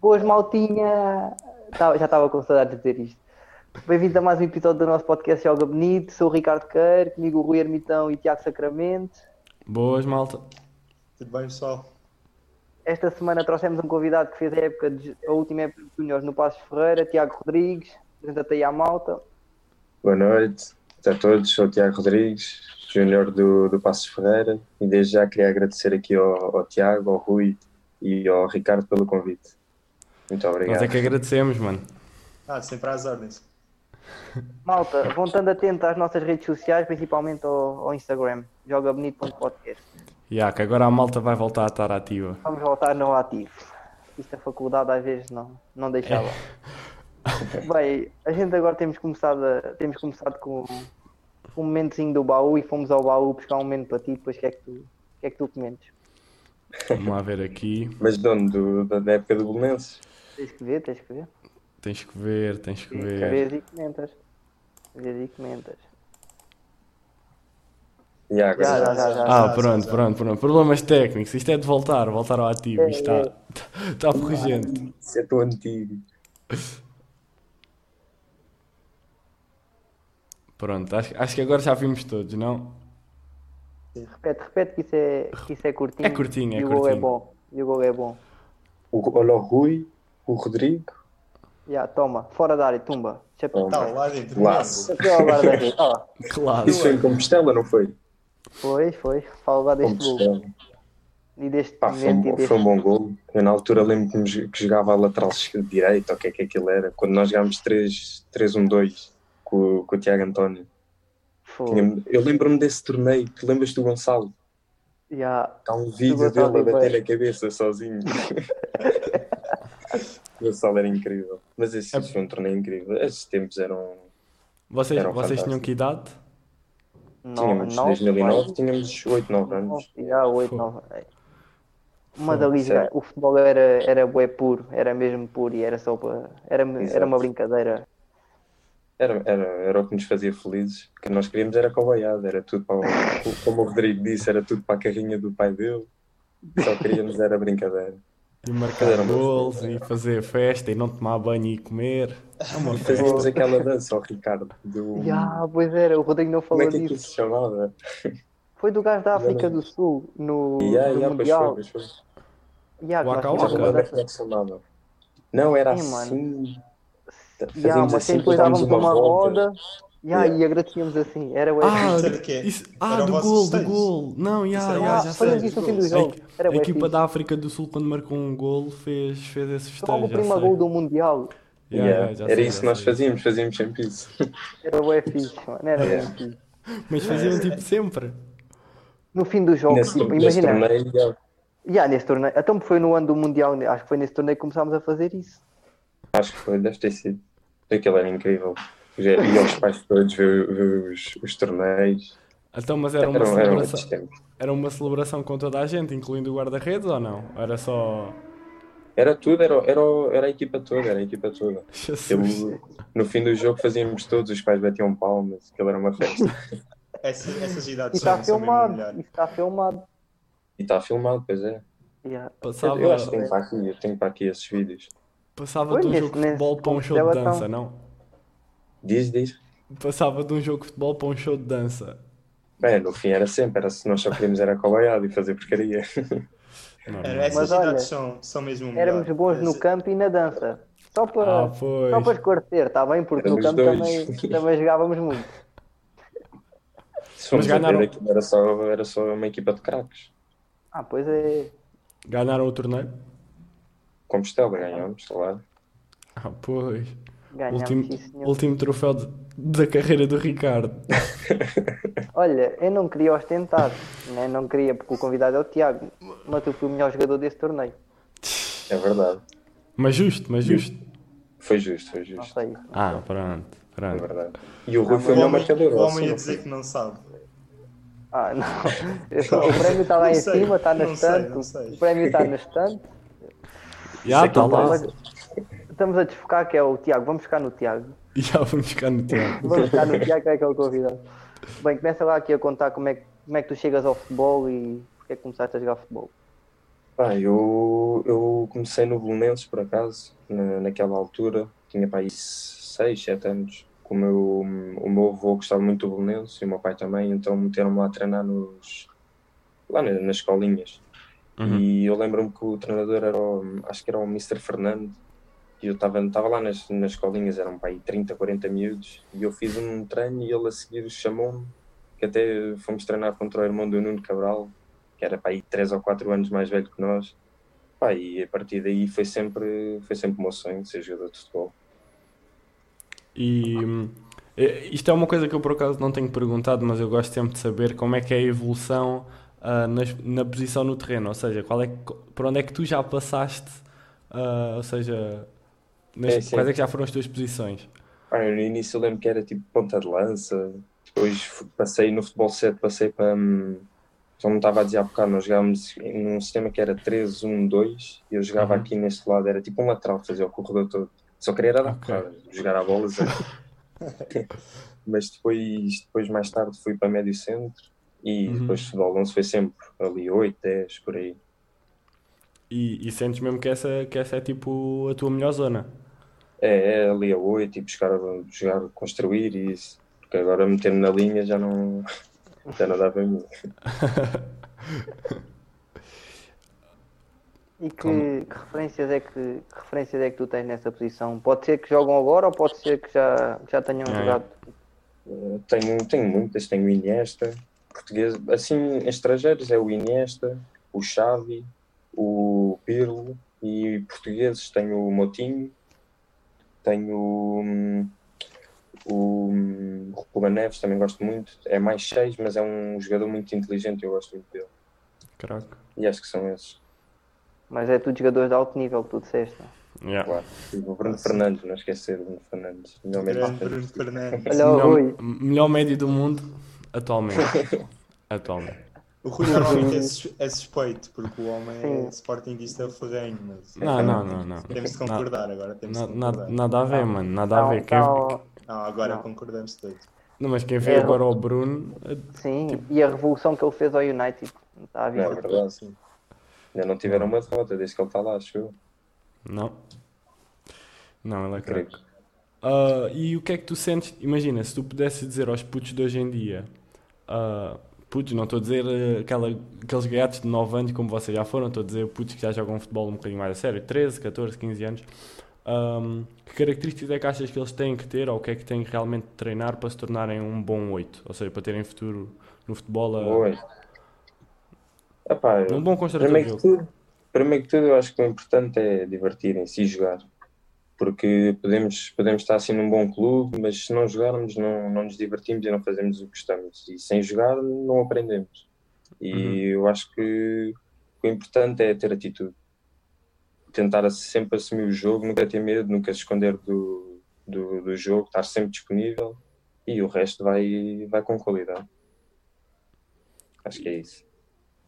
Boas maltinha! Já estava com saudade de dizer isto. Bem-vindo a mais um episódio do nosso podcast Joga Bonito. Sou o Ricardo Queiro, comigo o Rui Ermitão e o Tiago Sacramento. Boas, malta. Tudo bem, pessoal? Esta semana trouxemos um convidado que fez a, época de- a última época de Júniores no Passos Ferreira, Tiago Rodrigues. Apresenta-te aí à malta. Boa noite a todos, sou o Tiago Rodrigues, júnior do, do Passos Ferreira e desde já queria agradecer aqui ao, ao Tiago, ao Rui e ao Ricardo pelo convite. Muito Nós obrigado. é que agradecemos, mano. Ah, sempre às ordens. Malta, vão estando atentos às nossas redes sociais, principalmente ao, ao Instagram, jogabonito.podcast. Já, que agora a malta vai voltar a estar ativa. Vamos voltar no ativo. Isto a faculdade às vezes não, não deixava. Bem, a gente agora temos começado, a- temos começado com um momentozinho do baú e fomos ao baú buscar um momento para ti, depois o que é que tu, que é que tu comentes? Vamos lá ver aqui. Mas de onde? Do- da, da época do Belenenses? Tens que ver, tens que ver. Tens que ver, tens que ver. Vês e comentas. Vês e comentas. Já, já, já, já. Ah, já, pronto, já. pronto, pronto. Problemas técnicos. Isto é de voltar, voltar ao ativo. É, Isto é. está, está urgente. Isso é tão antigo. Pronto, acho, acho que agora já vimos todos, não? Repete, repete que isso é, que isso é curtinho. É curtinho, é e o gol é curtinho. bom. E o gol é bom. O, olha o Rui, o Rodrigo. Já, toma, fora da área, tumba. Chapéu. Toma. Tá, lá dentro. Ó, Claro. Isso foi em Compostela, não foi? foi, foi. Fala lá deste gol. E deste Pá, foi, um, e deste foi um bom gol. Eu na altura lembro que, que jogava a lateral esquerda direita, ou o que é que aquilo era, quando nós jogámos 3 3-1-2 com, o- com o Tiago António. Tinha- Eu lembro-me desse torneio, tu lembras do Gonçalo? Já, Há um vídeo dele a bater na cabeça sozinho. o Gonçalo era incrível. Mas esse, esse foi um torneio incrível. Esses tempos eram. Vocês, Eram vocês tinham que idade? Tínhamos, nove, 2009, vai. tínhamos 8, 9 anos. Já, 8, 9. Mas ali jogar- o futebol era, era bué puro, era mesmo puro e era só para. Era, era uma brincadeira. Era, era, era o que nos fazia felizes. O que nós queríamos era cobaiada, era tudo para o, como o Rodrigo disse, era tudo para a carrinha do pai dele. Só queríamos era brincadeira. E marcar gols e fazer festa e não tomar banho e comer. É uma festa. fazíamos aquela dança ao Ricardo. Do, Já, pois era, o Rodrigo não como falou é que aquilo disso. se chamava? Foi do gajo da África do Sul, no, pois foi, Mundial. pois foi. Que nós Waka Como é? Não, era Sim, mano. assim. Ya, Fazíamos mas assim, depois dávamos uma volta. roda ya, Yeah. e agradecíamos assim. Era Ah, de quê? isso- ah, Era o do gol, do gol. Não, era o já, Foi sei. isso no fim do jogo. Era A bué equipa da África do Sul, quando marcou um gol, fez, fez esse Foi logo festejo. o já primeiro gol do Mundial. Yeah, já era sei, isso que nós sei. fazíamos, fazíamos sempre isso. Era bué fixe, mano. Era Yeah. fixe. Mas faziam tipo sempre. No fim do jogo, Nesse, tipo, nesse imagina. torneio. Ya, nesse torneio. Então foi no ano do Mundial, acho que foi nesse torneio que começámos a fazer isso. acho que foi, deve ter sido. Aquilo era incrível. Já ia os pais todos ver, ver os, os torneios. Então, mas era uma, eram celebração, tempos. era uma celebração com toda a gente, incluindo o guarda-redes ou não? Era só. Era tudo, era, era, era a equipa toda, era a equipa toda. Eu, no fim do jogo fazíamos todos, os pais batiam palmas, aquilo era uma festa. Essa- essas E idades está são, são mesmo filmado. Isso está filmado. E está filmado, pois é. Ya. Passava, Eu acho que tenho para aqui, eu tenho para aqui esses vídeos. passava um nesse- jogo de futebol para um show de dança, então. não? Diz, diz. Passava de um jogo de futebol para um show de dança. Bem, no fim era sempre, era se nós só queríamos era cobaiado e fazer porcaria. Era- Essas Mas olha, idades são, são mesmo melhor. Éramos bons no campo e na dança. Só para, Ah, só para esclarecer, está bem? Porque no Éramos campo dois. também, também jogávamos muito. Se formos a ver, ganharam- aquilo era só, era só uma equipa de craques. Ah, pois é. Ganharam o torneio? Compostela ganhámos, claro. Ah, pois. Ganhámos, Último, sim, último troféu de- da carreira do Ricardo. Olha, eu não queria ostentar, né? não queria, porque o convidado é o Tiago, mas eu fui o melhor jogador desse torneio. É verdade. Mas justo, mas justo. Foi justo, foi Não justo. sei. Ah, pronto. É pronto. verdade. E o Rui Ah, foi o melhor marcador. o homem a não dizer que não sabe. Ah, não. Só- o prémio está lá Não em sei, cima, está na não estante. não. O prémio está na estante. Já é que está lá. Mas estamos a desfocar que é o Tiago. Vamos ficar no Tiago. Já vamos ficar no tempo. Vamos ficar no Tiago, que é que é o convidado. Bem, começa lá aqui a contar como é, que- como é que tu chegas ao futebol e porque é que começaste a jogar futebol. Pá, eu, eu comecei no Belenenses, por acaso, na, naquela altura, tinha pá, aí 6, 7 anos. O meu, o meu avô gostava muito do Belenenses e o meu pai também, então meteram-me lá a treinar nos, lá na- nas escolinhas. Uhum. E eu lembro-me que o treinador era, o, acho que era o Mr. Fernando, e eu estava lá nas, nas escolinhas, eram para aí 30, 40 miúdos, e eu fiz um treino e ele a seguir chamou-me, que até fomos treinar contra o irmão do Nuno Cabral, que era para aí 3 ou 4 anos mais velho que nós. Pá, e a partir daí foi sempre, foi sempre o meu sonho ser jogador de futebol. E eh, isto é uma coisa que eu por acaso não tenho perguntado, mas eu gosto sempre de saber como é que é a evolução ah, nas- na, posição no terreno, ou seja, qual é por onde é que tu já passaste, ah, ou seja, nas- É, quais é que já foram as tuas posições? Eu no início eu lembro que era tipo ponta de lança, depois passei no futebol 7, passei para. hum, Já me estava a dizer há bocado, nós jogávamos num sistema que era 3-1-2 e eu jogava Uhum. aqui neste lado, era tipo um lateral, fazia o corredor todo. Só queria era dar Ok. porrada, jogar a bola. Mas depois, depois, mais tarde, fui para médio centro e Uhum. depois futebol 11 foi sempre ali 8, 10, por aí. E, e sentes mesmo que essa, que essa é tipo a tua melhor zona? É, é ali a 8 e buscar, jogar, construir e isso. Porque agora meter-me na linha já não, já não dá para mim. E que, que referências é que, que referências é que tu tens nessa posição? Pode ser que jogam agora ou pode ser que já, já tenham é. jogado? Uh, Tenho, tenho muitas, tenho o Iniesta, português, assim, estrangeiros é o Iniesta, o Xavi, o Pirlo e portugueses tenho o Motinho, tenho hum, o hum, Ruben Neves, também gosto muito, é mais 6, mas é um jogador muito inteligente, eu gosto muito dele. Caraca. E acho que são esses, Mas é tudo jogadores de alto nível que tu disseste. Yeah. claro. E o Bruno Fernandes, não esquecer o Bruno Fernandes. melhor médio. Bruno Fernandes. Melhor, melhor médio do mundo atualmente. atualmente. O Rui normalmente é, sus- é suspeito, porque o homem é Sim. sportinguista ferrenho, mas Não, não, não, não. temos de concordar agora. Temos de na- nada, concordar. nada a ver, mano. Nada a Não, ver. Quem- não, agora Não. concordamos todos. Não, mas quem vê É, agora o Bruno. eh, sim, e a revolução que ele fez ao United. Não está a Não, é ver? verdade. Sim. Ainda não tiveram uma derrota desde que ele está lá, acho eu. Não. Não, ele é Creio. craque. Ah, e o que é que tu sentes? Imagina, se tu pudesses dizer aos putos de hoje em dia, ah, putos, não estou a dizer eh, aquela, aqueles gatos de 9 anos como vocês já foram, estou a dizer putos que já jogam futebol um bocadinho mais a sério, 13, 14, 15 anos. ahm, que características é que achas que eles têm que ter ou o que é que têm que realmente treinar para se tornarem um bom 8? Ou seja, para terem futuro no futebol, a-. Epá, um bom construtor primeiro que tudo, primeiro que tudo, eu acho que o importante é divertirem-se e jogar. Porque podemos, podemos estar assim num bom clube, mas se não jogarmos, não, não nos divertimos e não fazemos o que gostamos. E sem jogar, não aprendemos. E Uhum. eu acho que o importante é ter atitude. Tentar sempre assumir o jogo, nunca ter medo, nunca se esconder do, do, do jogo, estar sempre disponível e o resto vai, vai com qualidade. Acho que é isso.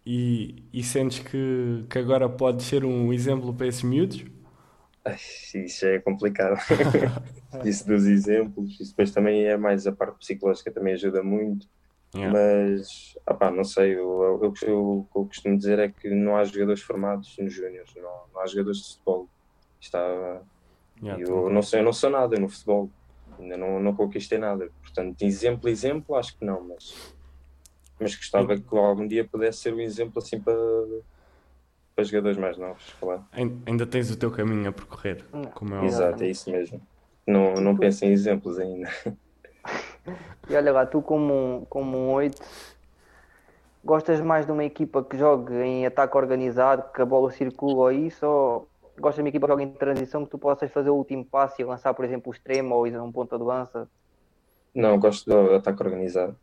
E, e sentes que, que agora podes ser um exemplo para esses miúdos? Ai, Isso é complicado. Isso dos exemplos, isso depois também é mais a parte psicológica, também ajuda muito. Yeah. Mas, opá, não sei, eu, eu, eu- o que eu costumo dizer é que não há jogadores formados nos júniores, não, não há jogadores de futebol. Está, Yeah, eu, não sou, eu não sou nada no futebol, ainda não, não conquistei nada. Portanto, exemplo, exemplo, acho que não, mas, mas gostava que algum dia pudesse ser um exemplo assim para, para jogadores mais novos, claro. Ain- Ainda tens o teu caminho a percorrer, Não, como é óbvio. Exato, é isso mesmo. Não, não penso em exemplos ainda. E olha lá, tu como um, como um 8, gostas mais de uma equipa que jogue em ataque organizado, que a bola circula ou isso, ou gostas de uma equipa que jogue em transição, que tu possas fazer o último passe e lançar, por exemplo, o extremo ou ir a um ponta de lança? Não, gosto do ataque organizado.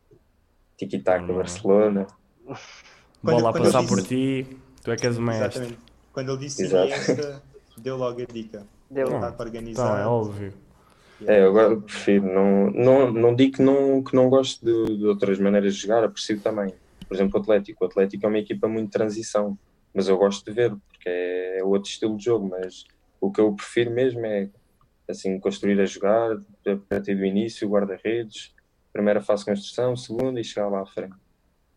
Tiki-taka, Não. Barcelona. Bola a passar eu por disse- ti, tu é que és o mestre. Exatamente. Quando ele disse Exato. Iniesta, deu logo a dica. Deu. Não. Ataque Então, organizado. é óbvio. É, eu agora prefiro. Não, não, não digo que não, que não gosto de, de outras maneiras de jogar, aprecio também. Por exemplo, o Atlético. O Atlético é uma equipa muito de transição, mas eu gosto de ver, porque é outro estilo de jogo. Mas o que eu prefiro mesmo é assim, construir a jogar, a partir do início, guarda-redes, primeira fase de construção, segunda e chegar lá à frente.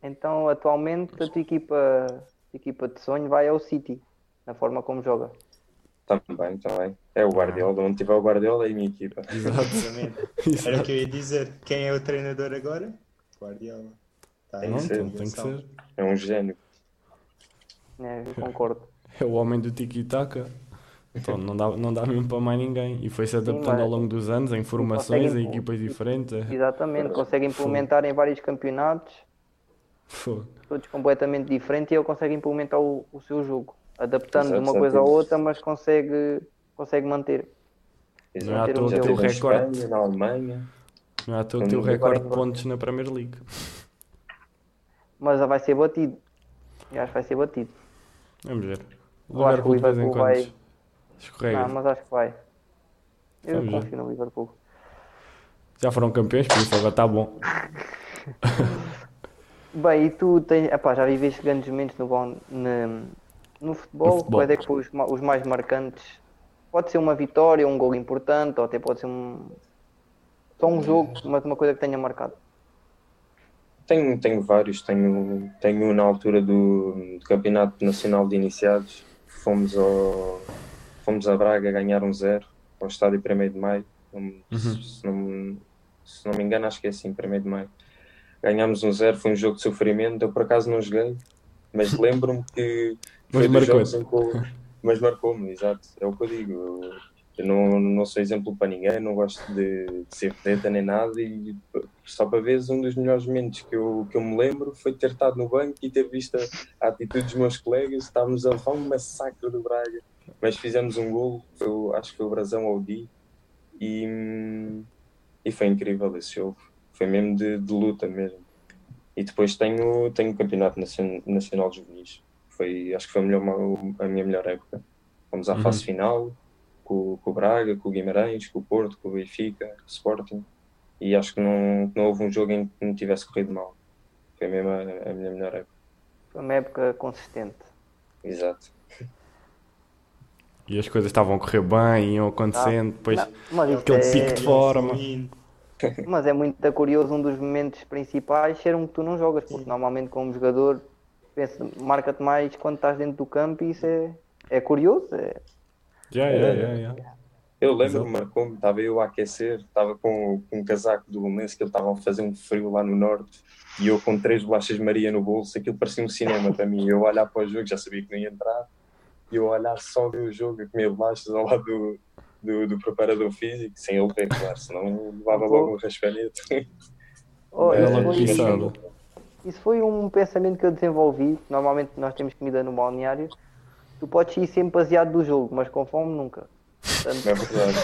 Então, atualmente, a tua equipa equipa de sonho vai ao City, na forma como joga. Também, também. É o Guardiola. Onde tiver o Guardiola é a minha equipa. Exato. Exatamente. Era o que eu ia dizer. Quem é o treinador agora? Guardiola. Tá Tem que ser. Tem que ser. É um gênio. É, eu concordo. É o homem do tiki-taka. Então não dá, não dá mesmo para mais ninguém. E foi-se adaptando mas- ao longo dos anos em formações, em equipas diferentes. é- Exatamente, consegue implementar em vários campeonatos, Fogo. todos completamente diferentes, e ele consegue implementar o, o seu jogo, adaptando Exato, uma já coisa à outra, mas consegue, consegue manter. Não é à toa que Já o em recorde- Espanha, na Alemanha. Não é à toa que agora recorde de agora- pontos na Premier League. Mas vai ser batido. Eu acho que vai ser batido. Vamos ver. O acho que o Liverpool de vai- escorrega. Não, mas acho que vai. Eu Vamos ver. confio no Liverpool. Já foram campeões, por isso agora está bom. Bem, e tu tens, epá, já viveste grandes momentos no, bom- no, no futebol, No futebol. quais é que foram os, os mais marcantes? Pode ser uma vitória, um gol importante, ou até pode ser um, só um jogo, mas uma coisa que tenha marcado. Tenho, tenho vários. Tenho, tenho um na altura do, do Campeonato Nacional de Iniciados. Fomos, ao, fomos a Braga ganhar um zero ao estádio 1 de Maio. Não- se, não, se não me engano, acho que é assim, 1 de Maio. Ganhámos um zero, foi um jogo de sofrimento. Eu por acaso não joguei, mas lembro-me que Mas foi dos marcou-te. jogos em que Mas marcou-me, exato. É o que eu digo. Eu, eu não, não sou exemplo para ninguém, não gosto de, de ser vedeta nem nada. E só para ver, um dos melhores momentos que eu, que eu me lembro foi ter estado no banco e ter visto a, a atitude dos meus colegas. Estávamos a levar um massacre do Braga, mas fizemos um. Foi, o- acho que foi o Brasão ao Di. E, hum, e foi incrível esse jogo. Foi mesmo de, de luta mesmo. E depois tenho, tenho o Campeonato Nacion- Nacional de Juvenis. Foi, acho que foi a, melhor, a minha melhor época. Fomos à Uhum. fase final com, com o Braga, com o Guimarães, com o Porto, com o Benfica, com o Sporting. E acho que não, não houve um jogo em que não tivesse corrido mal. Foi mesmo a, a minha melhor época. Foi uma época consistente. Exato. E as coisas estavam a correr bem, iam acontecendo. Depois, Não, aquele é, pico de forma. Mas é muito curioso, um dos momentos principais ser um que tu não jogas, porque normalmente como jogador pensa, marca-te mais quando estás dentro do campo e isso é, é curioso. É, já, já, já, já. Eu lembro-me, marcou-me, estava eu a aquecer, estava com, com um casaco do Belenense que ele estava a fazer um frio lá no norte e eu com três bolachas Maria no bolso, aquilo parecia um cinema para mim. Eu olhar para o jogo, já sabia que não ia entrar, e eu olhar só ver o jogo, a comer bolachas ao lado do, do, do preparador físico, sem ele ver, claro, senão levava logo um raspanete. Oh, Era isso, foi, isso foi um pensamento que eu desenvolvi. Normalmente nós temos comida no balneário. Tu podes ir sempre baseado do jogo, mas com fome nunca. Portanto, é verdade.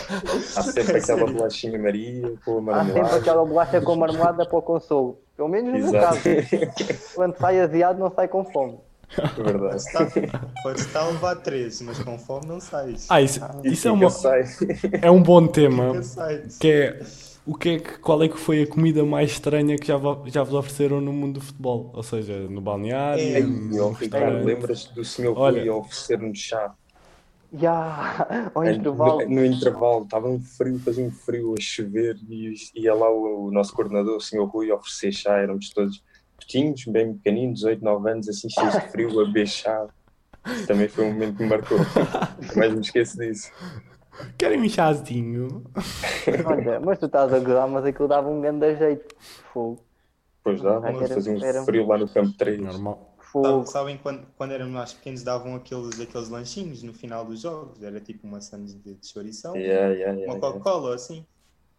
Há sempre aquela bolachinha Maria com a há sempre marmelada. aquela bolacha com marmelada para o consolo. Pelo menos no meu caso. Quando sai aziado, não sai com fome. Verdade. Está, pode estar a levar 13, mas com fome não sais. Ah, isso, E isso é, uma, sai. é um bom tema. Sais. Que é, o que é que, qual é que foi a comida mais estranha que já, já vos ofereceram no mundo do futebol? Ou seja, no balneário, É, Ei, no Ricardo, lembras do senhor Olha. Rui a oferecer-nos chá? Já, ao No, intervalo. no intervalo, estava um frio, fazia um frio a chover e ia lá o, o nosso coordenador, o senhor Rui, a oferecer chá. Éramos todos pequenos, bem pequeninos, 8, 9 anos, assim cheios de frio, a chá. Também foi um momento que me marcou. Mas me esqueço disso. Querem um chazinho? Olha, mas tu estás a gozar, mas aquilo dava um grande jeito. Fogo. Dá, Ah, era- fazia um era- frio lá no campo 3. Normal. Fogo. Sabe- Sabem quando, quando éramos mais pequenos davam aqueles, aqueles lanchinhos no final dos jogos? Era tipo uma sandes de, de chourição, Yeah, yeah, yeah, uma yeah. Coca-Cola assim.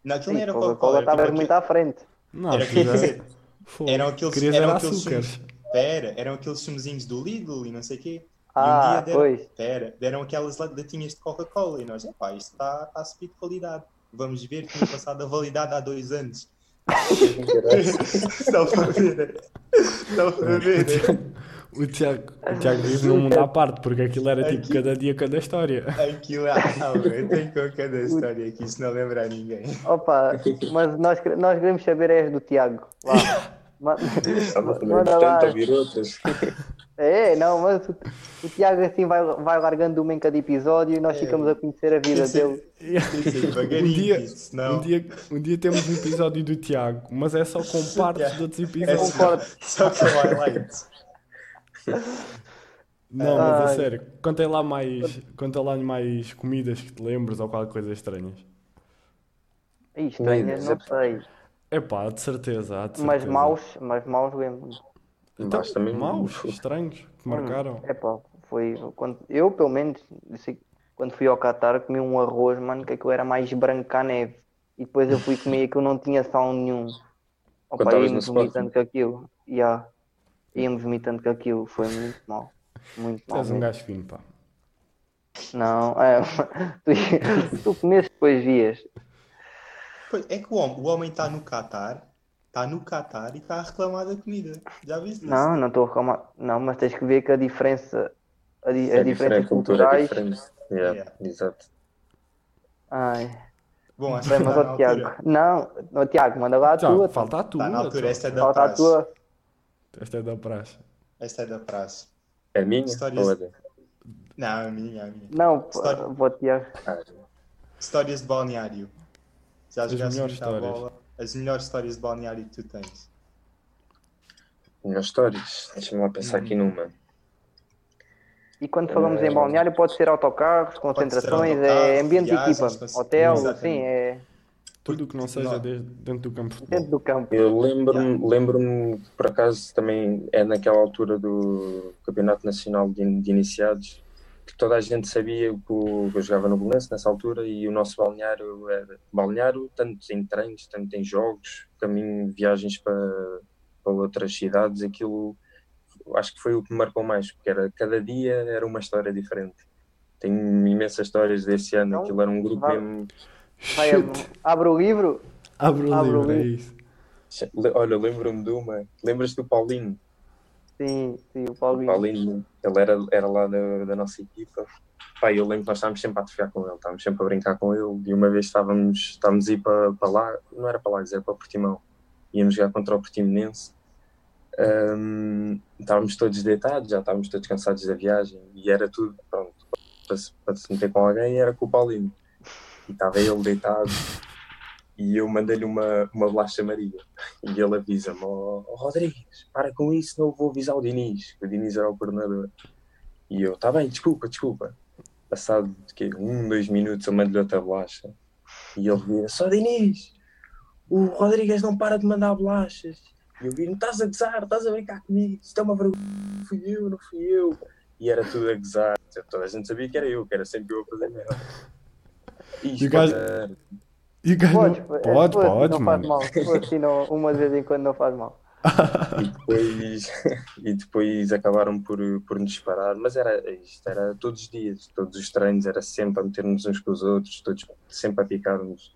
Não, aquilo Sim, não era Coca-Cola Coca-Cola, era, estavas tipo muito aquele- à frente. Não, era, quer dizer, Fogo. eram aqueles, Querias eram era aqueles sumos- Pera, eram aqueles sumozinhos do Lidl e não sei o quê. Ah, e um dia deram, pois. pera, deram aquelas latinhas de Coca-Cola e nós, epá, isto está tá a subir de qualidade. Vamos ver, tinha passado a validade há dois anos. Estão a ver? Estão a ver? O Tiago, o Tiago vive num mundo à parte, porque aquilo era tipo cada dia, cada história. Aquilo, ah, eu tenho com cada história aqui, se não lembrar ninguém. Opa, mas nós, nós queremos saber é as do Tiago. Vá. Manda lá. É, não, mas o, o Tiago assim vai, vai largando uma em cada episódio e nós É. ficamos a conhecer a vida dele. Um dia, senão- um, dia, um dia temos um episódio do Tiago, mas é só com partes de outros É episódios. Concordo. Só que é highlight. Não, mas a Ai. sério, contem lá mais, contem lá mais comidas que te lembres ou qualquer coisa estranhas. Estranhas, não sei. Epá, há de certeza, há de Mas certeza. maus, mas maus lembro-me. Então, Mas também maus, estranhos, que marcaram. É pá, foi quando eu pelo menos disse- quando fui ao Qatar comi um arroz, mano, que aquilo era mais branco que a neve. E depois eu fui comer aquilo não tinha sal nenhum. Opa, ia-me vomitando com aquilo. Yeah. Ia-me vomitando com aquilo, foi muito mal. Muito Tu mal. és um gajo fino, pá. Não, é, tu, tu comeste depois vias. Pois, é que o homem o homem está no Qatar, está no Qatar e está a reclamar da comida. Já viste isso? Não, não estou a reclamar. Não, mas tens que ver que a diferença, a, di- é a cultura é culturais. diferente. Yeah, Yeah. Exato. Ai, Bom, acho que bem, mas na ó Tiago. Não, ó Tiago, manda lá a Tiago, tua. falta a tua. Está na altura, esta é da Falta a praxe. tua. Esta é da praxe. Esta é da praxe. É minha? Histórias- Ou é Não, a minha, a minha. Não, História. vou Tiago. Ah, Histórias de balneário. Já As jogaste melhores histórias. bola? As melhores histórias de balneário que tu tens. Melhores histórias. Deixa-me lá pensar aqui numa. E quando falamos em Eh, balneário, pode ser autocarros, concentrações, é autocarros, ambiente de viagens, equipa, cons- hotel, sim, é Tudo o que não seja Não. dentro do campo de dentro do campo. Eu lembro-me, lembro-me, por acaso, também é naquela altura do Campeonato Nacional de, de Iniciados, toda a gente sabia que o- que eu jogava no Belenense nessa altura e o nosso balneário era balneário, tanto em treinos, tanto em jogos, caminho, viagens para, para outras cidades, aquilo acho que foi o que me marcou mais, porque era, cada dia era uma história diferente. Tenho imensas histórias desse ano, Então, aquilo era um grupo vá- mesmo. Vai, abre o livro, Abre o Abre o livro, é isso. Olha, lembro-me de uma. Lembras-te do Paulinho? Sim, sim, o O Paulinho. Paulinho, ele era, era lá da, da nossa equipa. Pá, eu lembro que nós estávamos sempre a atrofiar com ele, estávamos sempre a brincar com ele. E uma vez estávamos, estávamos a ir para, para lá, não era para lá, era para o Portimão. Íamos jogar contra o Portimonense. Ahm, estávamos todos deitados, já estávamos todos cansados da viagem. E era tudo, pronto, para se, para se meter com alguém, era com o Paulinho. E estava ele deitado. E eu mandei-lhe uma, uma bolacha Maria. E ele avisa-me: "Ó ó, Rodrigues, para com isso, não vou avisar o Diniz. O Diniz era o coordenador. E eu: Tá bem, desculpa, desculpa. Passado de quê? um, dois minutos, eu mando-lhe outra bolacha. E ele vira: Só Diniz, o Rodrigues não para de mandar bolachas. E eu viro: Estás a gozar, estás a brincar comigo. Isto é uma vergonha. Não fui eu, não fui eu. E era tudo a gozar. Toda a gente sabia que era eu, que era sempre eu a fazer merda. E o gajo- E o gajo Podes, não... é, Pode, pode, não mano. faz mal. Se fosse assim, não, uma de vez em quando não faz mal. e depois, e depois acabaram por, por nos disparar, mas era isto, era todos os dias, todos os treinos, era sempre a meter-nos uns com os outros, todos sempre a picar-nos.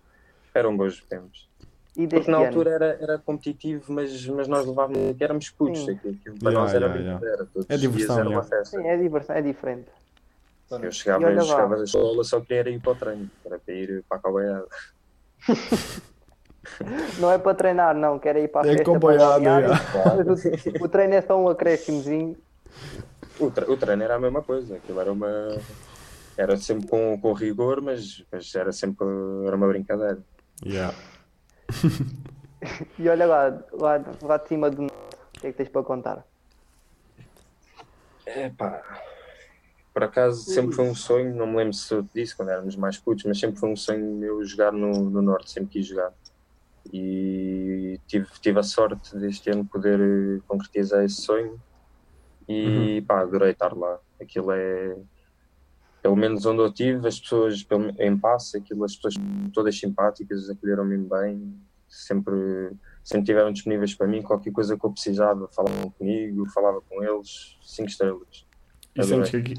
Eram bons tempos. E Porque na ano? altura era, era competitivo, mas, mas nós levávamos, que éramos putos, aquilo, aquilo para Yeah, nós era yeah, yeah. brincadeira, todos É os dias diversão, era uma festa. Sim, é diversão, é diferente. Eu chegava, eu chegava da escola, só queria ir para o treino, era para ir para a calbaiada. Não é para treinar, não, quero ir para a É festa para acompanhado. Mas o, o treino é só um acréscimozinho. O, tre- o treino era a mesma coisa, aquilo era uma. Era sempre com, com rigor, mas, mas era sempre era uma brincadeira. Yeah. E olha lá, lá, lá de cima do o que é que tens para contar? Epá, por acaso sempre foi um sonho, não me lembro se eu te disse quando éramos mais putos, mas sempre foi um sonho meu jogar no, no Norte, sempre quis jogar. E tive, tive a sorte deste ano poder eh, concretizar esse sonho e pá, adorei estar lá. Aquilo é, pelo menos onde eu estive, as pessoas pelo- em passe, aquilo, as pessoas todas simpáticas, acolheram-me bem, sempre, sempre estiveram disponíveis para mim, qualquer coisa que eu precisava, falavam comigo, falava com eles, cinco estrelas. E Adorei. sentes que, aqui,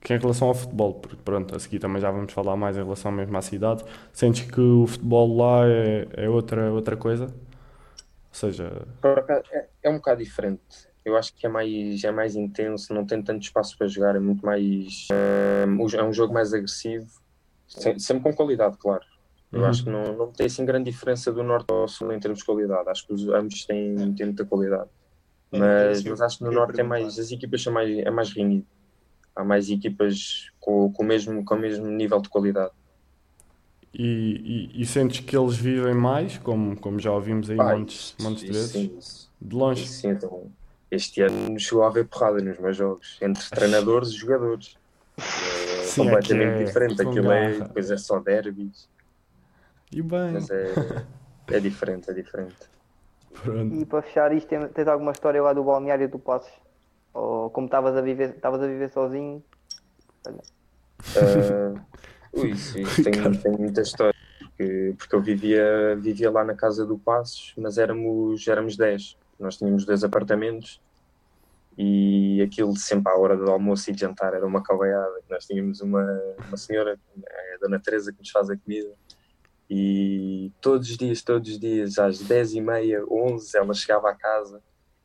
que em relação ao futebol, porque pronto, a seguir também já vamos falar mais em relação mesmo à cidade, sentes que o futebol lá é, é outra, outra coisa? Ou seja, é, é um bocado diferente. Eu acho que é mais, é mais intenso, não tem tanto espaço para jogar, é muito mais. É, é um jogo mais agressivo, sem- sempre com qualidade, claro. Eu Uhum. acho que não, não tem assim grande diferença do norte ao sul em termos de qualidade. Acho que os, ambos têm, têm muita qualidade. É, Mas, mas acho que no norte é mais, as equipas são mais, é mais renhido. Há mais equipas com, com, o mesmo, com o mesmo nível de qualidade. e, e, e sentes que eles vivem mais, como, como já ouvimos aí Pá, montes, de vezes, sim, de longe. sim, então, este ano chegou a haver porrada nos meus jogos, entre treinadores e jogadores. É Sim, completamente é diferente. Aquilo é, depois é só derbys, E bem, mas é, é diferente, é diferente. pronto. E para fechar isto, tem- tens alguma história lá do balneário do Passos? Ou como estavas a viver, estavas a viver sozinho? Ah, ui, sim, tenho, tenho muita história, porque, porque eu vivia, vivia lá na casa do Passos, mas éramos, éramos 10. Nós tínhamos dois apartamentos e aquilo sempre à hora do almoço e de jantar era uma calvaiada. Nós tínhamos uma, uma senhora, a Dona Teresa, que nos faz a comida. E todos os dias, todos os dias, às 10h30, 11 ela chegava à casa,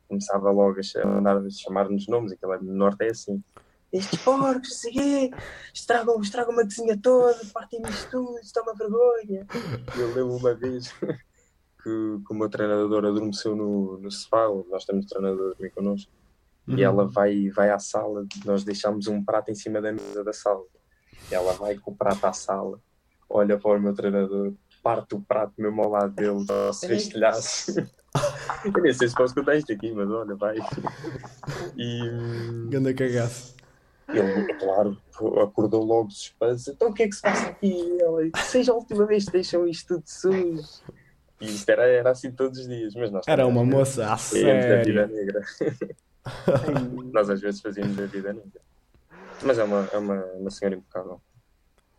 começava logo a mandar chamar-nos nomes, aquilo é- no norte é assim estes porcos, sei quê, estragam, estragam a cozinha toda, partem-me isto tudo, isto é uma vergonha. E Eu lembro uma vez que, que o meu treinador adormeceu no, no sofá, nós temos treinador também connosco, Uhum. e ela vai, vai à sala, nós deixámos um prato em cima da mesa da sala. E ela vai com o prato à sala, olha para o meu treinador, parte o prato mesmo ao lado dele, se estilhaço. Eu nem sei se posso contar isto aqui, mas olha, vai. E, Ganda cagaço. ele, claro, acordou logo suspense. Então o que é que se passa aqui? E Ela, seja a última vez que deixam isto tudo sujo. E isto era, era assim todos os dias. Mas nós Era uma moça a a vida sério. negra. nós às vezes fazíamos a vida negra. Mas é uma, é uma, uma senhora impecável.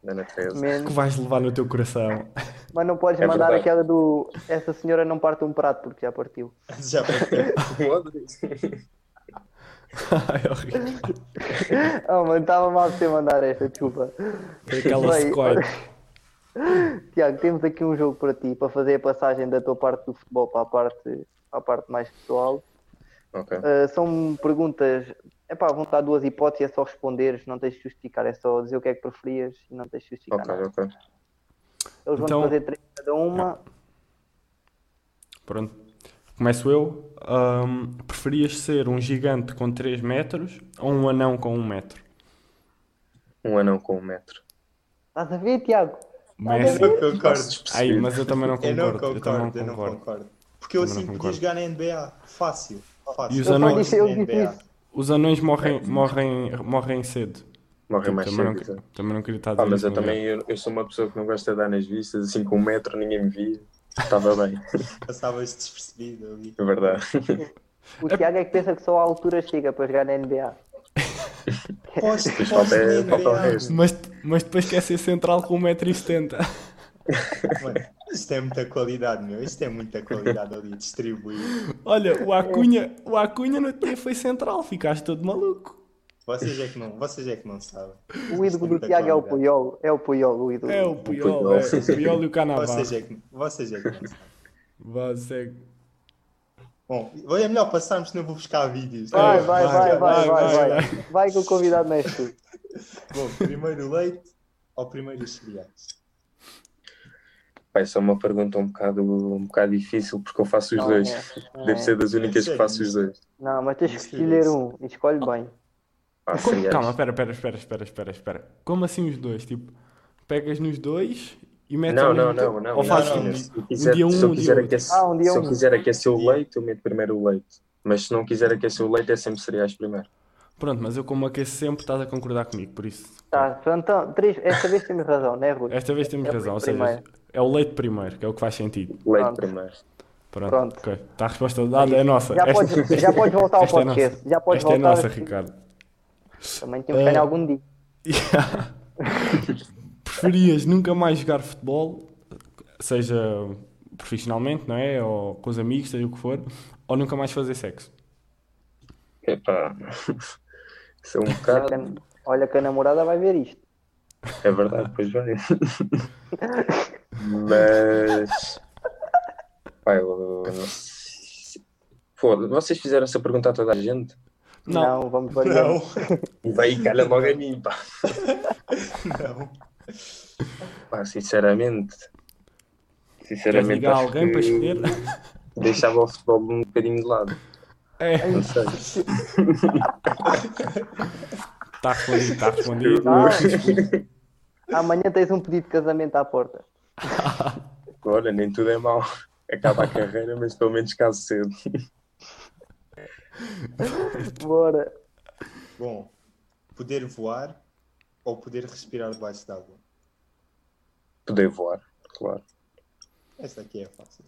Dona Teresa. Que vais levar no teu coração. Mas não podes É mandar verdade. aquela do. Essa senhora não parte um prato porque já partiu. Já Ai, horrível. Oh, mano, estava mal de ter mandar esta, desculpa. Aquela Bem. Tiago, temos aqui um jogo para ti, para fazer a passagem da tua parte do futebol para a parte, para a parte mais pessoal. Ok. Uh, são perguntas. Epá, vão estar duas hipóteses, é só responderes, não tens de justificar, é só dizer o que é que preferias e não tens de justificar Ok, nada. ok. Eles vão Então- fazer três cada uma. Pronto. Começo eu. Ahm, preferias ser um gigante com 3 metros ou um anão com 1 metro? Um anão com um metro. Estás a ver, Tiago? Messi. Eu não concordo. Aí, mas eu também não Eu não concordo. Eu também não concordo, eu não concordo. concordo. Porque eu assim podia concordo. jogar na NBA. Fácil. Fácil. E os Eu anões- disse, eu Na disse isso. Os anões morrem, morrem, morrem cedo. Morre mais também, não, cedo. exato. também não queria estar a dizer Ah, mas eu também eu, eu sou uma pessoa que não gosta de dar nas vistas, assim com um metro ninguém me via. Estava bem, Passavas despercebido ali. é verdade. O Tiago é que pensa que só a altura chega para jogar na NBA. Falta, falta o NBA. resto. Mas, mas depois quer ser central com 1,70m. Isto é muita qualidade, meu. Isto é muita qualidade ali distribuído. Olha, o Acunha, o Acunha no dia foi central, ficaste todo maluco. Vocês é que não, vocês é que não sabem. O ídolo é do Tiago é o Puyol, é o Puyol, o ídolo. É o Puyol, o Puyol. É, o e o Canavar. Vocês é que, vocês é que não sabem. Vá. Bom, é melhor passarmos, senão vou buscar vídeos. Vai, vai, vai, vai, vai, vai. Vai que o convidado mexe tudo. Bom, primeiro leite ou primeiro cereais? Pai, isso é uma pergunta um bocado, um bocado difícil porque eu faço os Não, dois. é, Deve é. ser das únicas que faço os dois. Não, mas tens que escolher um escolhe bem. Ah, Como- cereais. Calma, espera, espera, espera, espera, espera, espera. Como assim os dois? Tipo, pegas nos dois e metes Não, não, não, não. Ou fazes não, Se eu quiser, dia um, se eu um dia quiser aquecer, Ah, um dia se eu um. quiser aquecer o leite, eu meto primeiro o leite. Mas se não quiser aquecer o leite, é sempre cereais primeiro. Pronto, mas eu como aqueço sempre, estás a concordar comigo, por isso. Tá, pronto, então, três, esta vez temos razão, não é, Rui? Esta vez temos É razão, ou seja. É o leite primeiro, que é o que faz sentido. Leite Pronto. primeiro. Pronto, Pronto. ok. Está a resposta dada, é nossa. Já Esta- podes, já podes voltar ao é podcast. nossa. já podes Esta é voltar. nossa, Ricardo. Também temos que ganhar algum dia. Preferias nunca mais jogar futebol, seja profissionalmente, não é? Ou com os amigos, seja o que for, ou nunca mais fazer sexo? Epá. Isso é um Olha bocado. que, a- olha que a namorada vai ver isto. É verdade, pois vai. Mas. Pai, eu não sei. Foda, vocês fizeram essa pergunta a toda a gente? Não. vamos variar. Não, vai e calha logo a mim, pá. não. Pá, sinceramente. Queres Sinceramente, ligar acho alguém que para escolher? deixava o futebol um bocadinho de lado. É, Não sei. está respondido, está respondido. Ah, amanhã tens um pedido de casamento à porta. Olha, nem tudo é mau. Acaba a carreira, mas pelo menos caso cedo. Bora. Bom, poder voar ou poder respirar debaixo d'água? Poder voar, claro. Esta aqui é fácil.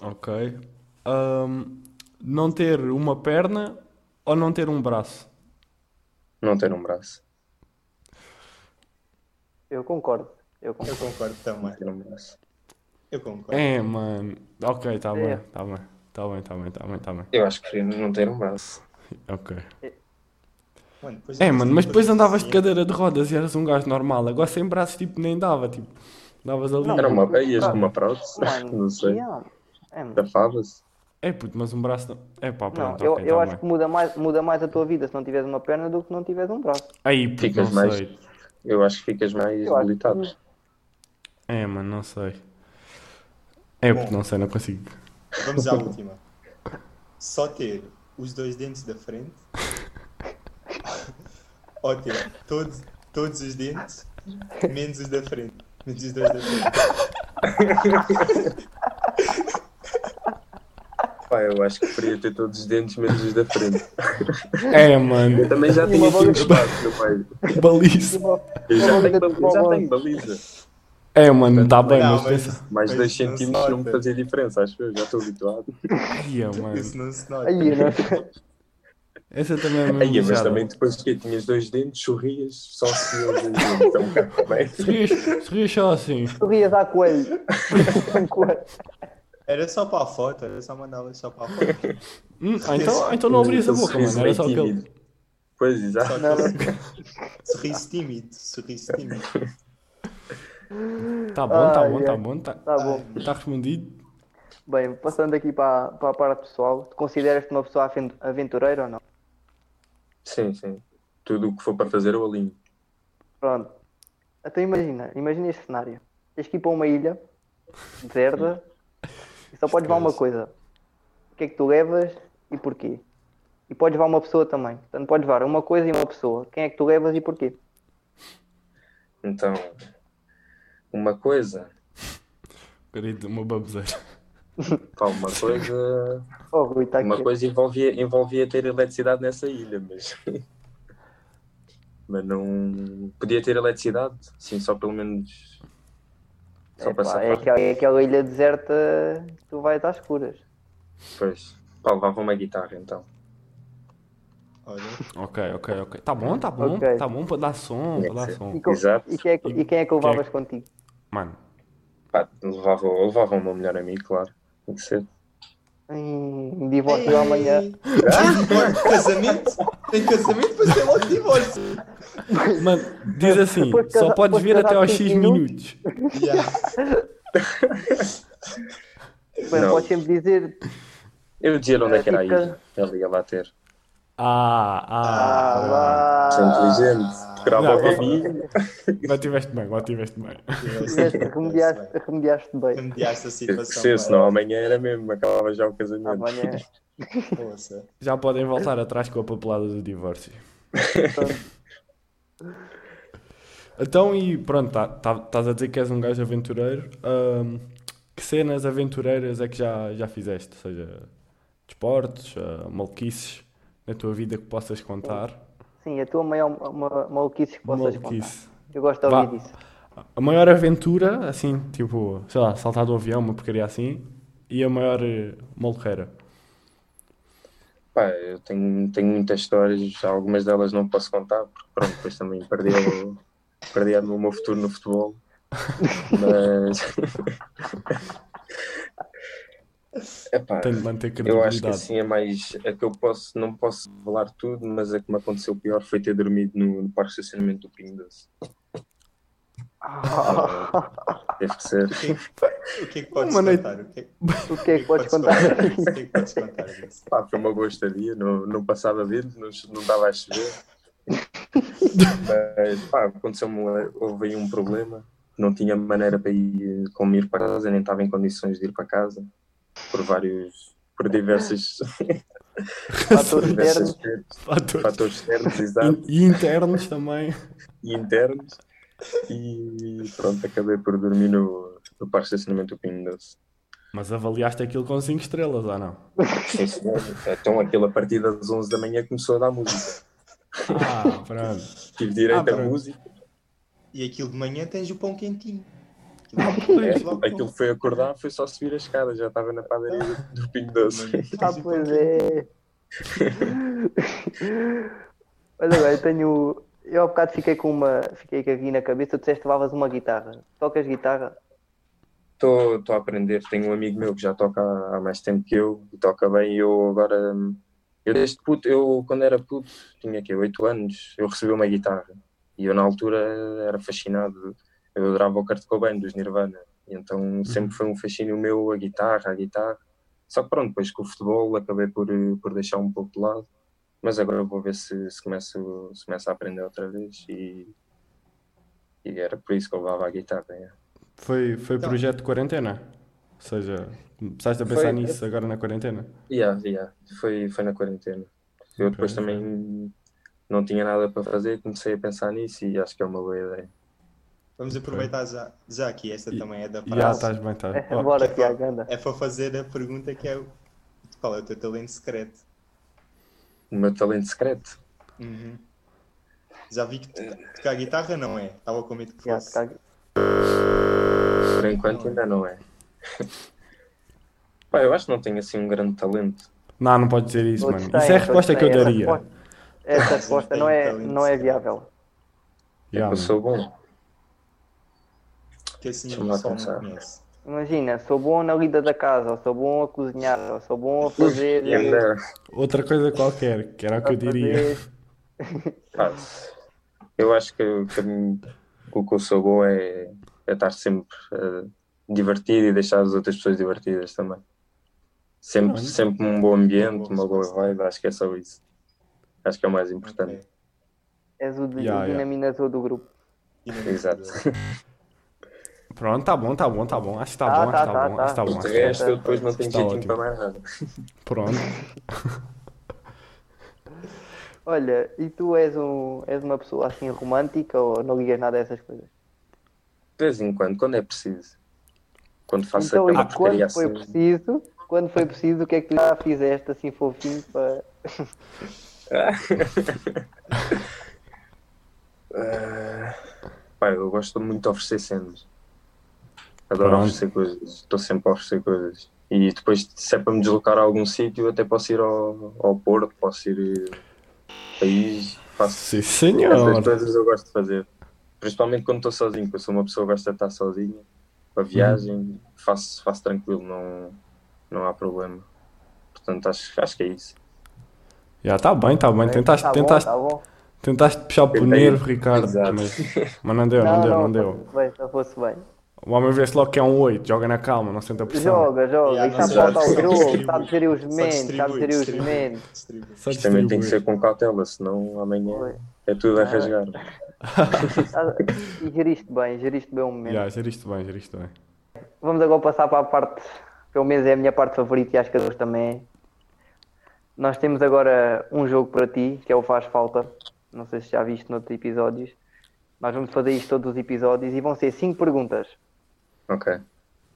Ok. Ahm, não ter uma perna ou não ter um braço? Não ter um braço. Eu concordo. Eu Eu concordo. concordo também. Não um braço. Eu concordo. É, mano. Ok, tá bem, É. tá bem. Tá bem, tá bem, tá bem, tá bem. Eu acho que preferia não ter um braço. Ok. Mano, depois É, mano, mas depois andavas de cadeira de rodas e eras um gajo normal. Agora sem braços, tipo, nem dava, tipo, davas ali. Não, Era uma mas- ias com uma prótese. Mano, Não sei. yeah. É, mano. Tapavas. É, puto, mas um braço não. É pá, Não, pronto, eu, ok, eu tá acho bem. que muda mais, muda mais a tua vida se não tiveres uma perna do que se não tiveres um braço. Aí, puto, Ficas não mais- sei. Eu acho que ficas mais Eu acho debilitado. que- É, mano, não sei. É, Bom. puto, não sei, não consigo. Vamos à última. Só ter os dois dentes da frente ou ter todos, todos os dentes menos os da frente. Menos os dois da frente. Pá, eu acho que preferia ter todos os dentes menos os da frente. É, mano, Eu também já tenho uma aqui um espaço, meu pai. baliza. Eu já tenho, baliza, já tenho baliza. É, mano, tá bem, Não, mas mas. Mais Mas 2 isso não se centímetros não me fazia diferença, acho eu. Já estou habituado. Ai, mano. Isso não se nota. Não Essa também é mesmo Aí, mas também depois que tinhas dois dentes, sorrias, só se eu. Então, um. Sorrias, sorrias só assim. Sorrias à coelho. Era só para a foto, era só mandá-la só para a foto. Hum, ah, então, então não abrias a boca, mano. Era só aquele. tímido. Pois, exato. Sorriso tímido, sorriso tímido. Tá bom, tá bom, tá bom. Tá, Tá bom. tá respondido. Bem, passando aqui para, para a parte pessoal, tu consideras-te uma pessoa aven- aventureira ou não? Sim, sim. Tudo o que for para fazer eu alinho. Pronto. Então imagina, imagina este cenário. Tens que ir para uma ilha deserta e só podes levar uma coisa. O que é que tu levas e porquê? E podes levar uma pessoa também. Portanto, podes levar uma coisa e uma pessoa. Quem é que tu levas e porquê? Então, uma coisa, Querido, uma baboseira. pá, uma coisa, Oh, Rui, está uma aqui. coisa envolvia, envolvia ter eletricidade nessa ilha, mas, mas não podia ter eletricidade, sim, só pelo menos só para Epá, é, aquela, é aquela ilha deserta que tu vais às escuras. Pois, pá, levava uma guitarra então. Olha, Ok, ok, ok. Tá bom, tá bom. Ok. Tá bom para dar som, para dar som. E, co- Exato. e quem é que, e quem é que levavas contigo? Mano, Pá, levava, levava o meu melhor amigo, claro. Tem que ser. Em divórcio amanhã. Ah, casamento? Tem casamento, depois tem logo divórcio. mano, diz assim, Depois só casa- podes vir até aos X minutos. minutos. Yeah. Podes sempre dizer. Eu dizia onde é que era a Fica- ilha. Ele ia lá ter. Ah, Ah, ah. lá. Sou inteligente. Procurava Não, o caminho. Mas tiveste bem, mas tiveste bem. Remediaste, remediaste bem. Remediaste a situação. bem. senão amanhã era mesmo, acabava já o casamento. Amanhã. Já podem voltar atrás com a papelada do divórcio. Então, e pronto, tá- tá- estás a dizer que és um gajo aventureiro. Ahm, que cenas aventureiras é que já, já fizeste? Ou seja, desportos, maluquices na tua vida que possas contar? Sim, a tua maior uma, maluquice que possas contar. Maluquice. Eu gosto de ouvir disso. A maior aventura, assim, tipo, sei lá, saltar do avião, uma porcaria assim. E a maior eh, maluqueira. Pá, eu tenho, tenho muitas histórias, algumas delas não posso contar, porque pronto, depois também perdi o, perdi o meu futuro no futebol. Mas. Epá, Tenho de manter eu acho que credibilidade. assim é mais. É que eu posso, não posso falar tudo, mas a que me aconteceu pior foi ter dormido no, no parque de estacionamento do Pinho Doce. Ah, Teve que ser. O que, é que podes Uma noite- contar? O que, é- que é podes contar? O que é que podes contar? Pá, foi uma boa estadia, não, não passava vento, não, não dava a chover. Mas pá, aconteceu-me, houve aí um problema, não tinha maneira para ir, como ir para casa, nem estava em condições de ir para casa, por vários, por diversas, Fatores externos. Fatores. fatores externos, exato, E internos também. e internos. E pronto, acabei por dormir no, no parque de estacionamento do Pinho Doce. Mas avaliaste aquilo com 5 estrelas, ou não? Sim, senhor. Então aquilo a partir das 11 da manhã começou a dar música. Ah, pronto. Tive direito Ah, a pronto. música. E aquilo de manhã tens o pão quentinho. É, aquilo foi acordar, foi só subir a escada, já estava na padaria do, Pinho Doce. Ah, pois é. Olha bem, eu tenho. Eu há bocado fiquei com uma. Fiquei aqui na cabeça, tu disseste que levavas uma guitarra. Tocas guitarra? Estou a aprender, tenho um amigo meu que já toca há mais tempo que eu e toca bem. E eu agora, eu desde puto, eu quando era puto, tinha aqui 8 anos, eu recebi uma guitarra e eu na altura era fascinado. Eu adorava o Kurt Cobain dos Nirvana, e então sempre foi um fascínio meu a guitarra, a guitarra. Só que pronto, depois com o futebol acabei por, eh, por deixar um pouco de lado, mas agora vou ver se, se, começo, se começo a aprender outra vez e, e era por isso que eu levava a guitarra. é. Foi, foi Então. projeto de quarentena? Ou seja, começaste a pensar Foi- nisso agora na quarentena? Yeah, yeah. Foi, foi na quarentena. Eu depois também não tinha nada para fazer, comecei a pensar nisso e acho que é uma boa ideia. Vamos aproveitar já, já que esta E- também é da Já, frase. estás bem, estás. É, Oh, bora, que é Tiago, anda. É para fazer a pergunta que é o- qual é o teu talento secreto? O meu talento secreto. Uhum. Já vi que to- tocar guitarra não é. Estava com medo que fosse. tocar- Por enquanto ainda não é. Pá, eu acho que não tenho assim um grande talento. Não, não podes dizer isso, Todos mano. têm, Isso é a resposta que eu. Essa daria. resposta- Essa resposta não é, não é viável. Yeah, eu mano. sou bom. Que assim pensar. não conhece. Imagina, sou bom na lida da casa, ou sou bom a cozinhar, ou sou bom a fazer. E ainda, Outra coisa qualquer, que era o que eu diria. pá, eu acho que, que o que eu sou bom é, é estar sempre eh, divertido e deixar as outras pessoas divertidas também. Sempre, Pronto. sempre um bom ambiente, uma boa vibe, acho que é só isso. Acho que é o mais importante. És o, Yeah, o yeah. do grupo. Não Exato. Pronto, tá bom, tá bom, tá bom. Acho que tá Tá, bom, tá, acho que tá tá, bom, tá. acho que tá bom. De acho que tá resto, eu depois não tenho Está jeitinho para mais nada. bom. Pronto. Olha, e tu és, um, és uma pessoa assim romântica ou não ligas nada a essas coisas? De vez em quando, quando é preciso. Quando faço então, aquela porcaria quando foi assim. preciso, quando foi preciso, o que é que tu já fizeste assim fofinho para. Ah, pá, eu gosto muito de oferecer cenas. Adoro Pronto. oferecer coisas. Estou sempre a oferecer coisas. E depois, se é para me deslocar a algum sítio, até posso ir ao, ao Porto, posso ir eh, país, faço Sim, essas senhor. coisas eu gosto de fazer. Principalmente quando estou sozinho, porque eu sou uma pessoa que gosta de estar sozinha. Para viagem, faço, faço tranquilo, não, não há problema. Portanto, acho, acho que é isso. Já tá bem, tá bem. Tentaste, tá tentaste, bom, tá bom. tentaste puxar o nervo, Ricardo, mas, mas não deu, não, deu, não deu. fosse bem, fosse bem. O homem vê-se logo que é um 8, joga na calma, não sente a pressão. Joga, joga, Yeah, e sabe não, faltar o só jogo, distribui. sabe gerir os momentos, sabe distribui, gerir os. Só Isto também tem que ser com cautela, senão amanhã é tudo a Ah. rasgar. E geriste bem, geriste bem o momento. Já, geriste bem, geriste bem. Vamos agora passar para a parte, pelo menos é a minha parte favorita e acho que a também é. Nós temos agora um jogo para ti, que é o Faz Falta. Não sei se já viste noutros episódios. Nós vamos fazer isto todos os episódios e vão ser cinco perguntas. Ok.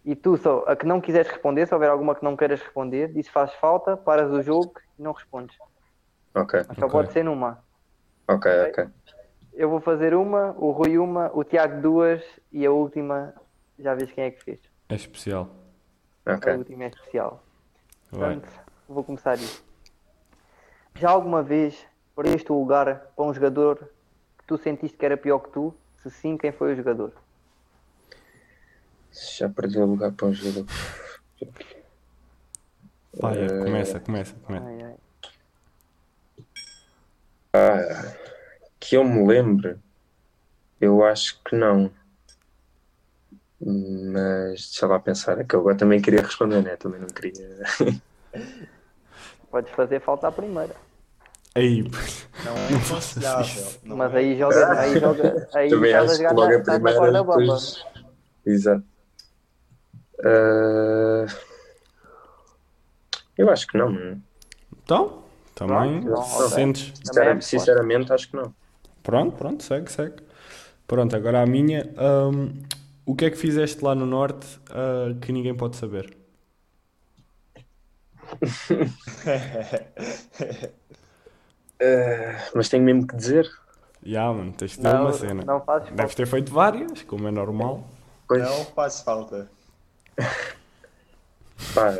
E tu, só, a que não quiseres responder, se houver alguma que não queiras responder, diz faz falta, paras o jogo e não respondes. Ok, Mas só Ok. pode ser numa. ok, ok. Eu vou fazer uma, o Rui uma, o Tiago duas e a última, já vês quem é que fez. É especial. A Ok. última é especial. Vai. Portanto, vou começar isto. Já alguma vez perdeste o lugar para um jogador que tu sentiste que era pior que tu? Se sim, quem foi o jogador? Já perdi o lugar para um jogador. Vai, é, Eh, começa, começa, começa. Ai, ai. Que eu me lembre, eu acho que não. Mas deixa lá pensar, é que eu agora também queria responder, né? Também não queria. Podes fazer falta à primeira. Aí, Não é aconselhável. Mas é? aí joga, aí joga, aí também estás a acho que jogar logo na, a estás na primeira. Depois... Exato. Ah, Eu acho que não. mano. então, também Pronto, ok. sentes. Também é a Sinceramente, sinceramente, acho que não. Pronto, pronto, segue, segue. Pronto, agora a minha. hum, o que é que fizeste lá no Norte ah, que ninguém pode saber? Eh, mas tenho mesmo que dizer. Ya, mano, tens de ter Não, uma cena. não fazes Deves falta. ter feito várias, como é normal. Pois, Não faz falta. Pá,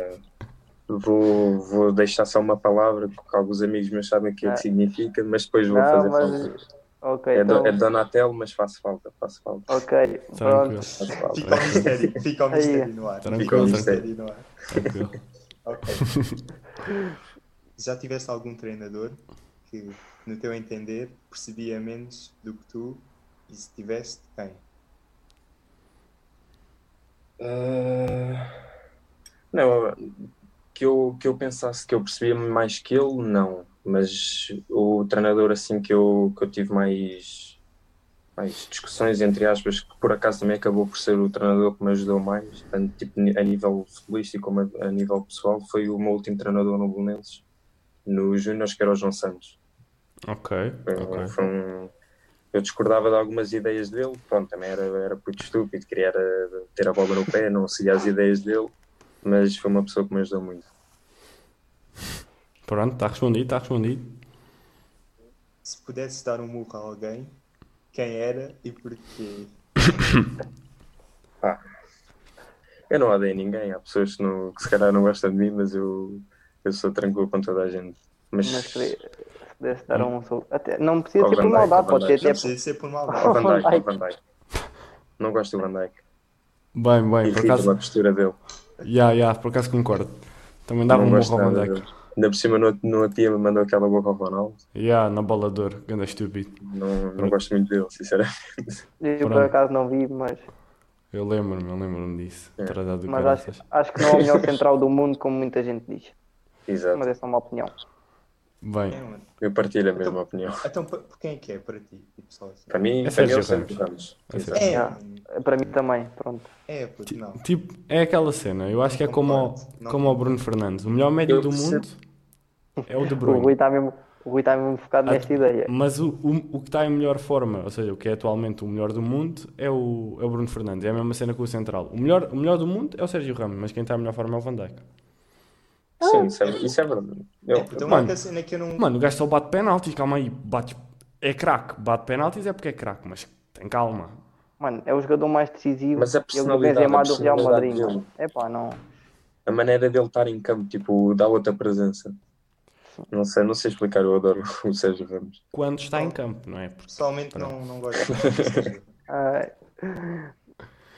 vou, vou deixar só uma palavra que alguns amigos meus sabem o que é Ah. que significa, mas depois vou Não, fazer mas. falta. Ok, É, do, então. é Donatello, mas faço falta, faço falta, Ok, pronto. Tranquilo, faço falta. Fica o mistério, fica o mistério no ar. Fica Tranquilo, o mistério no ar. tranquilo. Ok. Já tiveste algum treinador que, no teu entender, percebia menos do que tu? E se tiveste, quem? Ah, não, que eu, que eu pensasse que eu percebia mais que ele, não. Mas o treinador assim que eu, que eu tive mais, mais discussões, entre aspas, que por acaso também acabou por ser o treinador que me ajudou mais, tanto tipo, a nível futebolístico como a, a nível pessoal, foi o meu último treinador no Bolonenses, no Júnior, que era o João Santos. Ok, Foi, ok. foi um- Eu discordava de algumas ideias dele, pronto, também era, era puto estúpido, queria era ter a bola no pé, não seguia as ideias dele, mas foi uma pessoa que me ajudou muito. Pronto, está respondido, está respondido. Se pudesses dar um murro a alguém, quem era e porquê? Eu não odeio ninguém, há pessoas que, não, que se calhar não gostam de mim, mas eu, eu sou tranquilo com toda a gente. Mas, Mas pudesse dar um. sol- Até, não precisa ser por maldade, pode ser Dijk. Não até precisa ser por maldade. Van Van o Dijk. Van Dijk. Não gosto do Van Dijk. Bem, bem, por acaso. a postura dele. Ya, ya, por acaso concordo. Também dava um gosto morro ao Van Dijk. Ainda por cima, no, no outro dia me mandou aquela boca ao Ronaldo. Ya, na bola de ouro, ganda estúpido. Não, não gosto muito dele, sinceramente. Eu por acaso não vi, mas, Eu lembro-me, eu lembro-me disso. É. Mas acho, acho que não é o melhor central do mundo, como muita gente diz. Exato. Mas é só uma opinião. Bem, É, mano. Eu partilho a mesma opinião. Então, quem é que é para ti? Tipo, só assim. Para mim, É para mim é o Sérgio Sérgio Ramos. É Exato. É, mano. Para mim também, pronto. é, puto, não. tipo, é aquela cena. Eu acho que é como, ao- não como ao Bruno Fernandes. O melhor médio Eu do percebo. mundo é o De O Bruyne. Rui está mesmo, o Rui está mesmo focado Ah, nesta ideia. Mas o, o, o que está em melhor forma, ou seja, o que é atualmente o melhor do mundo, é o, é o Bruno Fernandes. É a mesma cena com o Central. O melhor, o melhor do mundo é o Sérgio Ramos, mas quem está em melhor forma é o Van Dijk. Sim, isso é, isso é verdade. Eu, É, Mano. cena que eu não. Mano, o gajo só bate penaltis, calma aí. Bate, é craque. Bate penaltis é porque é craque, mas tem calma. Mano, é o jogador mais decisivo. Mas a Ele do personalidade, Benzema a do Real Madrid. mano. Epá, não. a maneira dele estar em campo, tipo, dá outra presença. Não sei, não sei explicar, eu adoro o Sérgio Ramos. Quando está em campo, não é? Porque Pessoalmente não, não gosto. Ai.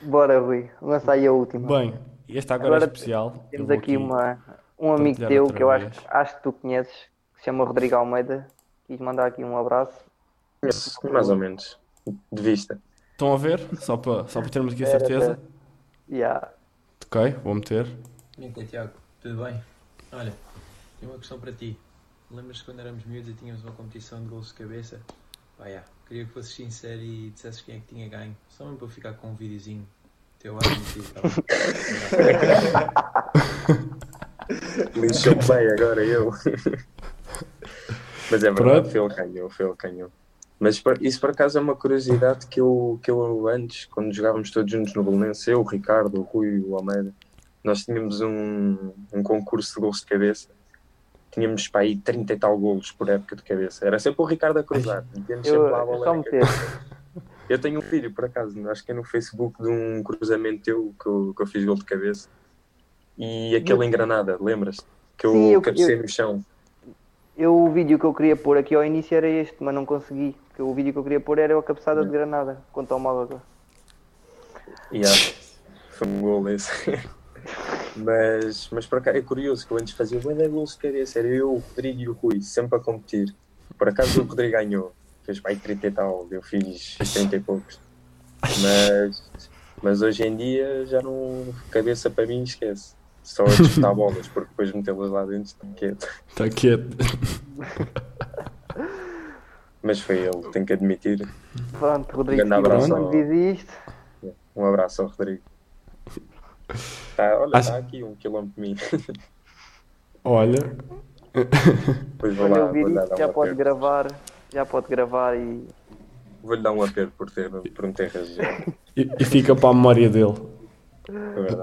Bora, Rui. Lança aí a última. Bem, este agora, Agora é especial. Temos vou aqui uma, um amigo partilhar teu que eu acho, acho que tu conheces, que se chama Rodrigo Almeida. Quis mandar aqui um abraço. Mas, mais ou menos. De vista. Estão a ver? Só para, só para termos aqui a Era, certeza. Yeah. Ok, vou meter. Então, Tiago, tudo bem? Olha, tenho uma questão para ti. Lembras-te quando éramos miúdos e tínhamos uma competição de gols de cabeça? Pá, já. Queria que fosses sincero e dissesses quem é que tinha ganho. Só mesmo para eu ficar com um videozinho teu a admitir, tá bem? Lixou bem agora eu. Mas é Pronto. verdade, foi ele que ganhou, foi ele que ganhou. Mas isso por acaso é uma curiosidade que eu, que eu antes, quando jogávamos todos juntos no Belenense, eu, o Ricardo, o Rui, o Almeida, nós tínhamos um, um concurso de gols de cabeça. Tínhamos para aí 30 e tal golos por época de cabeça. Era sempre o Ricardo a cruzar. Eu, sempre lá a bola. Eu tenho um vídeo, por acaso, acho que é no Facebook, de um cruzamento teu que eu, que eu fiz gol de cabeça. E aquele em Granada, lembras-te? Que eu Sim, cabecei no chão. Eu, o vídeo que eu queria pôr aqui ao início era este, mas não consegui. Porque o vídeo que eu queria pôr era a cabeçada de Granada, contra o Málaga. Yeah. Foi um gol esse. mas, mas por acaso é curioso que eu antes fazia bué gols de cabeça. Era eu, o Rodrigo e o Rui, sempre a competir. Por acaso o Rodrigo ganhou. Fez para aí 30 e tal. Eu fiz 30 e poucos. Mas, mas hoje em dia já não. Cabeça para mim esquece. Só a disputar bolas, porque depois metê-las lá dentro está quieto. Está quieto. Mas foi ele, tenho que admitir. Pronto, Rodrigo, Grande abraço ao- diz isto, Um abraço ao Rodrigo. Tá, olha, Acho- está aqui um quilómetro de mim. Olha, Depois vou quando lá, vou isto, um já pode aperto. gravar, já pode gravar e Vou-lhe dar um aperto por, ter, por me ter reagido. e, e fica para a memória dele.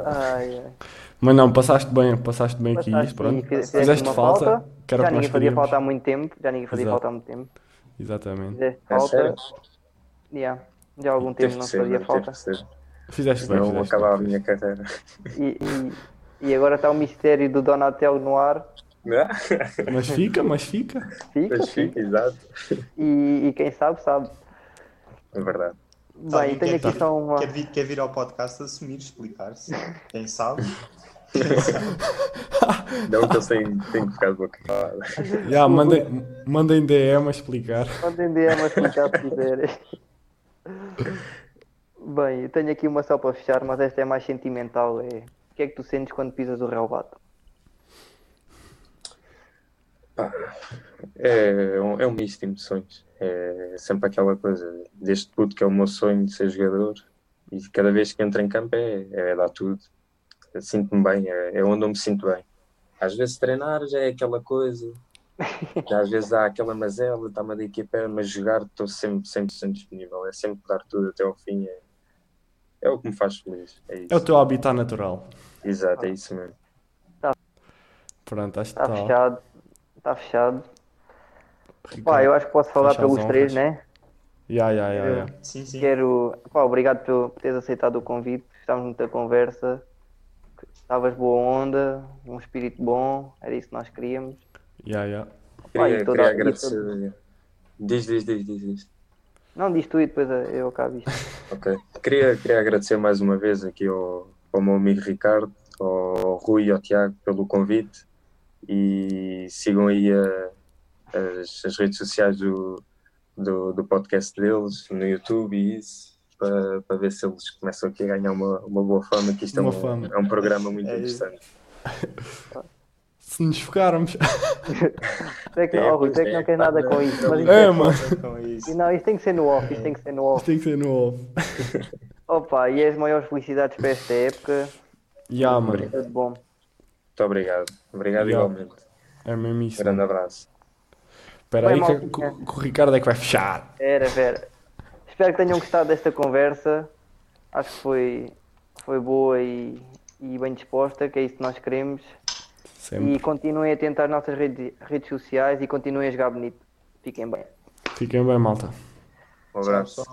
Ai, ai. Mas não, passaste bem, passaste bem aqui, Passaste pronto. e fiz- Fizeste uma falta, que Já ninguém fazia queríamos. falta há muito tempo. Já ninguém fazia Exato. falta há muito tempo. Exatamente. Fizeste É falta. Yeah. Já há algum tempo não ser, fazia falta. Fizeste bem, fizeste acabava a minha carreira. E, e, e agora está o mistério do Donatello no ar. Mas fica, mas fica. Fica, Mas fica, exato. E, e quem sabe, sabe. É verdade. Bem, tenho quer aqui vir- só uma. Quer vir, quer vir ao podcast assumir, explicar-se. Quem sabe? Não que eu tenho, tenho que ficar de boca calada. Já, mandem, mandem DM a explicar. Podem DM a explicar se quiserem. Bem, eu tenho aqui uma só para fechar, mas esta é mais sentimental. É... O que é que tu sentes quando pisas o relvado? É, um- é um misto de emoções. É sempre aquela coisa, desde puto que é o meu sonho de ser jogador e cada vez que entro em campo é, é dar tudo. Sinto-me bem, é, é onde eu me sinto bem. Às vezes treinar já é aquela coisa, já às vezes há aquela mazela, está-me a dar aqui a perna, mas jogar estou sempre 100% disponível. É sempre dar tudo até ao fim. É, é o que me faz feliz. É isso. É o teu habitat natural. Exato, é isso mesmo. Pronto, acho que Está está. fechado. Está fechado. Pá, eu acho que posso falar pelos três, né? Ya, ya, ya, ya. Sim, sim. Quero. Pá, obrigado por teres aceitado o convite. Estávamos muita conversa. Estavas boa onda, um espírito bom. Era isso que nós queríamos. Ya, ya. Pá, Queria, e toda- queria agradecer. Diz, diz, diz, diz, diz. Não, diz tu e depois eu acabo isto. Ok. Queria, queria agradecer mais uma vez aqui ao, ao meu amigo Ricardo, ao Rui e ao Tiago pelo convite e sigam aí a- as, as redes sociais do, do, do podcast deles, no YouTube e isso, para, para ver se eles começam aqui a ganhar uma, uma boa fama, que isto é Uma um, fama. é um programa muito É isso. interessante. Se nos focarmos. É que não, É, oh, Rui, é que não é. queres nada com isso. Mas isto É, é- mano. Com isso. E não, isto tem que ser no off, isto tem que ser no off. Tem que ser no off. Opa, e as maiores felicidades para esta época. Ya, mano. Tudo bom. Muito obrigado. Obrigado Yeah. igualmente. É mesmo isso. Um grande abraço. Espera aí que, que- que o Ricardo é que vai fechar. Era, vera. Espero que tenham gostado desta conversa. Acho que foi, foi boa e, e bem disposta, que é isso que nós queremos. Sempre. E continuem a tentar as nossas redes, redes sociais e continuem a jogar bonito. Fiquem bem. Fiquem bem, malta. Um abraço.